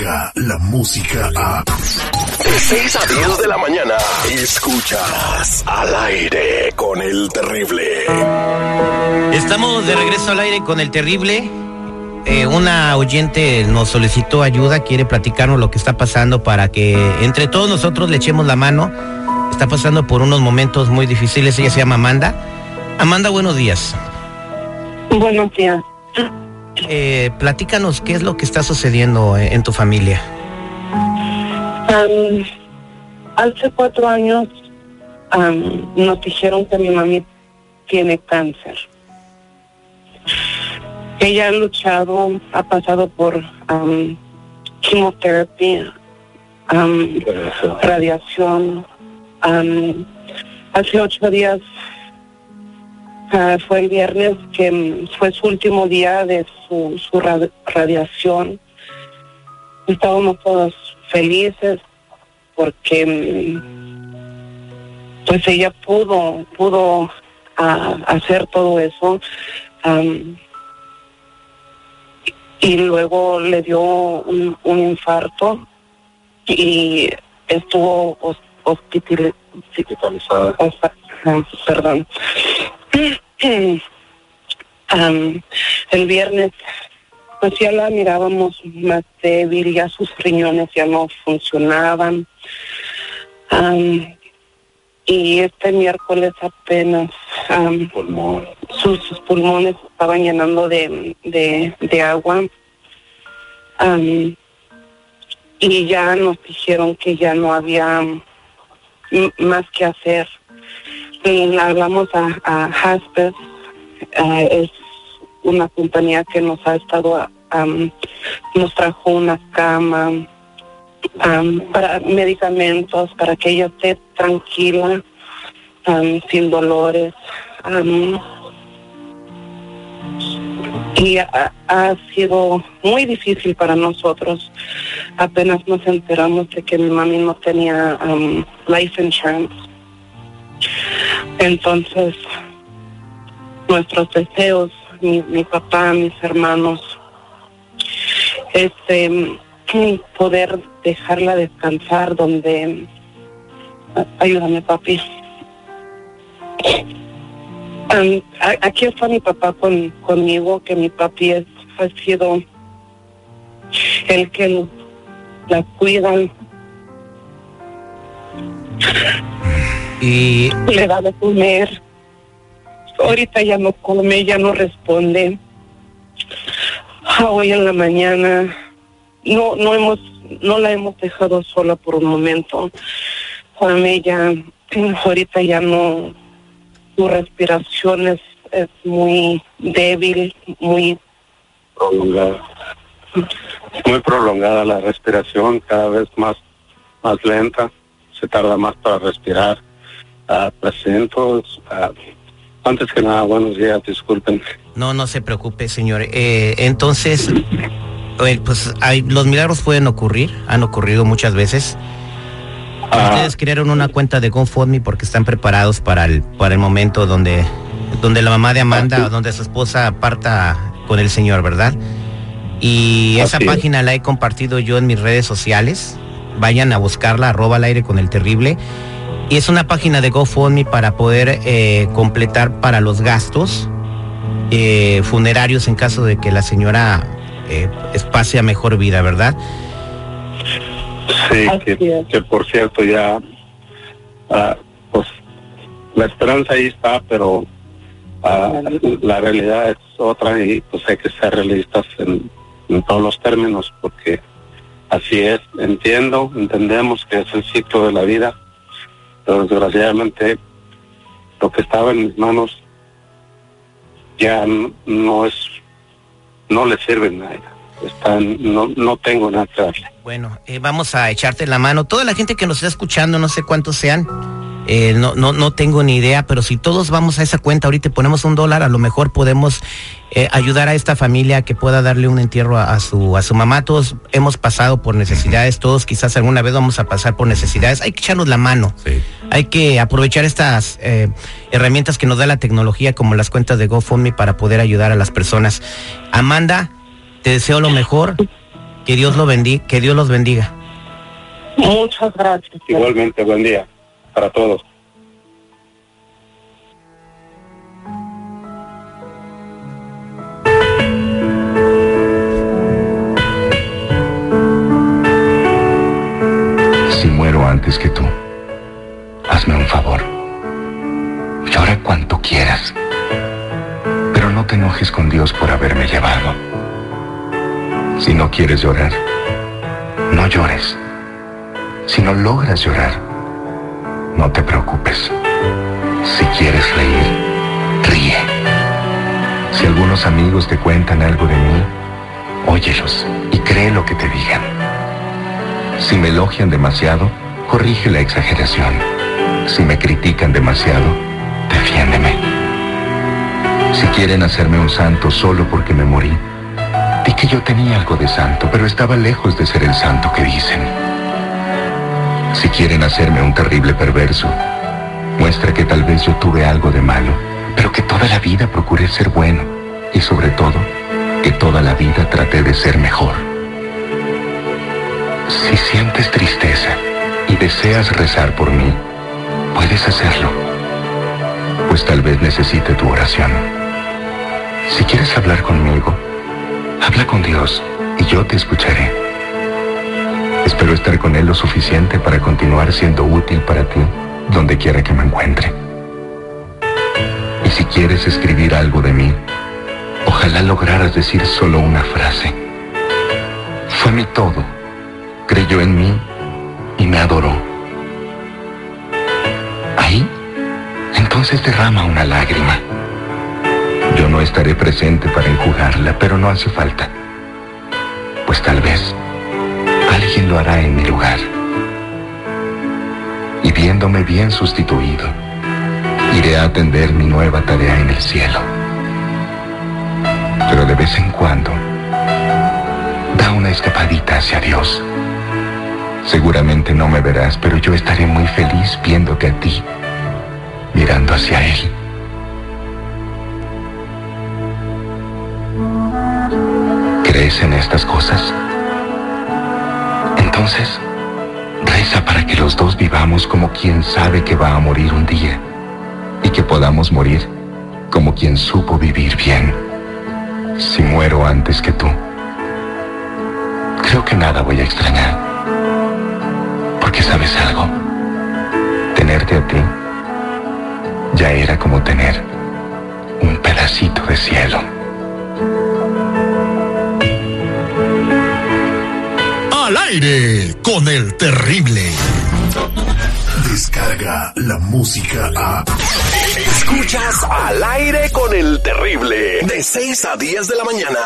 la música a... De 6 a 10 de la mañana, escuchas al aire con el terrible. Estamos de regreso al aire con el terrible. Eh, una oyente nos solicitó ayuda, quiere platicarnos lo que está pasando para que entre todos nosotros le echemos la mano. Está pasando por unos momentos muy difíciles. Ella se llama Amanda. Amanda, buenos días. Buenos días. Eh, platícanos qué es lo que está sucediendo en, en tu familia. Am, hace cuatro años nos dijeron que mi mami tiene cáncer. Ella ha luchado, ha pasado por am, quimioterapia, radiación. hace ocho días ah, fue el viernes que mm, fue su último día de su, su ra- radiación. Estábamos todos felices porque mm, pues ella pudo pudo ah, hacer todo eso y luego le dio un, un infarto y estuvo hos- hospital- hospitalizada ah, perdón Am, el viernes pues ya la mirábamos más débil, ya sus riñones ya no funcionaban. Am, y este miércoles apenas am, sus, sus pulmones estaban llenando de, de, de agua. Am, y ya nos dijeron que ya no había más que hacer. Hablamos a, a ah, es una compañía que nos ha estado, am, nos trajo una cama, am, para medicamentos, para que ella esté tranquila, sin dolores. y ha, sido muy difícil para nosotros. Apenas nos enteramos de que mi mami no tenía life insurance. Entonces, nuestros deseos, mi, papá, mis hermanos, este, poder dejarla descansar donde... Ayúdame, papi. Aquí está mi papá con, conmigo, que mi papi es, ha sido el que la cuida, Y le da de comer. Ahorita ya no come, ya no responde. Ah, Hoy en la mañana no no hemos no la hemos dejado sola por un momento. Con ella ahorita ya no su respiración es, es muy débil, muy prolongada. Muy prolongada la respiración, cada vez más, más lenta, se tarda más para respirar. Ah, presento, ah, antes que nada, buenos días, disculpen. no, no se preocupe, señor. Eh, entonces, eh, pues hay- los milagros pueden ocurrir, han ocurrido muchas veces. Ah, Ustedes crearon una cuenta de GoFundMe porque están preparados para el, para el momento donde, donde la mamá de Amanda, donde su esposa parta con el Señor, ¿verdad? Y esa Así página la he compartido yo en mis redes sociales. Vayan a buscarla, arroba al aire con el terrible. Y es una página de GoFundMe para poder eh, completar para los gastos eh, funerarios en caso de que la señora eh, pase a mejor vida, ¿verdad? sí, que, por cierto ya, ah, pues la esperanza ahí está, pero ah, la realidad es otra y pues hay que ser realistas en, en todos los términos porque así es, entiendo, entendemos que es el ciclo de la vida, pero desgraciadamente lo que estaba en mis manos ya no es, no le sirve nada. Están, no, no tengo nada que darle. Bueno, eh, vamos a echarte la mano. Toda la gente que nos está escuchando, no sé cuántos sean, eh, no, no, no tengo ni idea, pero si todos vamos a esa cuenta ahorita y ponemos un dólar, a lo mejor podemos eh, ayudar a esta familia que pueda darle un entierro a, a su, a su mamá. Todos hemos pasado por necesidades, todos quizás alguna vez vamos a pasar por necesidades. Hay que echarnos la mano. Sí. Hay que aprovechar estas eh, herramientas que nos da la tecnología, como las cuentas de GoFundMe, para poder ayudar a las personas. Amanda, te deseo lo mejor. Que Dios lo bendiga, que Dios los bendiga. Muchas gracias. Igualmente, buen día para todos. Si muero antes que tú, favor. Llora cuanto quieras. Pero no te enojes con Dios por haberme llevado. Si no quieres llorar, no llores. Si no logras llorar, no te preocupes. Si quieres reír, ríe. Si algunos amigos te cuentan algo de mí, óyelos y cree lo que te digan. Si me elogian demasiado, corrige la exageración. Si me critican demasiado, defiéndeme. Si quieren hacerme un santo solo porque me morí, di que yo tenía algo de santo, pero estaba lejos de ser el santo que dicen. Si quieren hacerme un terrible perverso, muestra que tal vez yo tuve algo de malo, pero que toda la vida procuré ser bueno y sobre todo, que toda la vida traté de ser mejor. Si sientes tristeza y deseas rezar por mí, puedes hacerlo, pues tal vez necesite tu oración. Si quieres hablar conmigo, habla con Dios y yo te escucharé. Espero estar con Él lo suficiente para continuar siendo útil para ti donde quiera que me encuentre. Y si quieres escribir algo de mí, ojalá lograras decir solo una frase. Fue mi todo, creyó en mí y me adoró. Entonces derrama una lágrima. Yo no estaré presente para enjugarla, pero no hace falta. Pues tal vez alguien lo hará en mi lugar. Y viéndome bien sustituido, iré a atender mi nueva tarea en el cielo. Pero de vez en cuando, da una escapadita hacia Dios. Seguramente no me verás, pero yo estaré muy feliz viéndote a ti, mirando hacia Él. ¿Crees en estas cosas? Entonces, reza para que los dos vivamos como quien sabe que va a morir un día y que podamos morir como quien supo vivir bien. Si muero antes que tú, creo que nada voy a extrañar. Porque sabes algo, tenerte a ti ya era como tener un pedacito de cielo. Al aire con el terrible. Descarga la música a. Escuchas al aire con el terrible. De 6 a 10 de la mañana.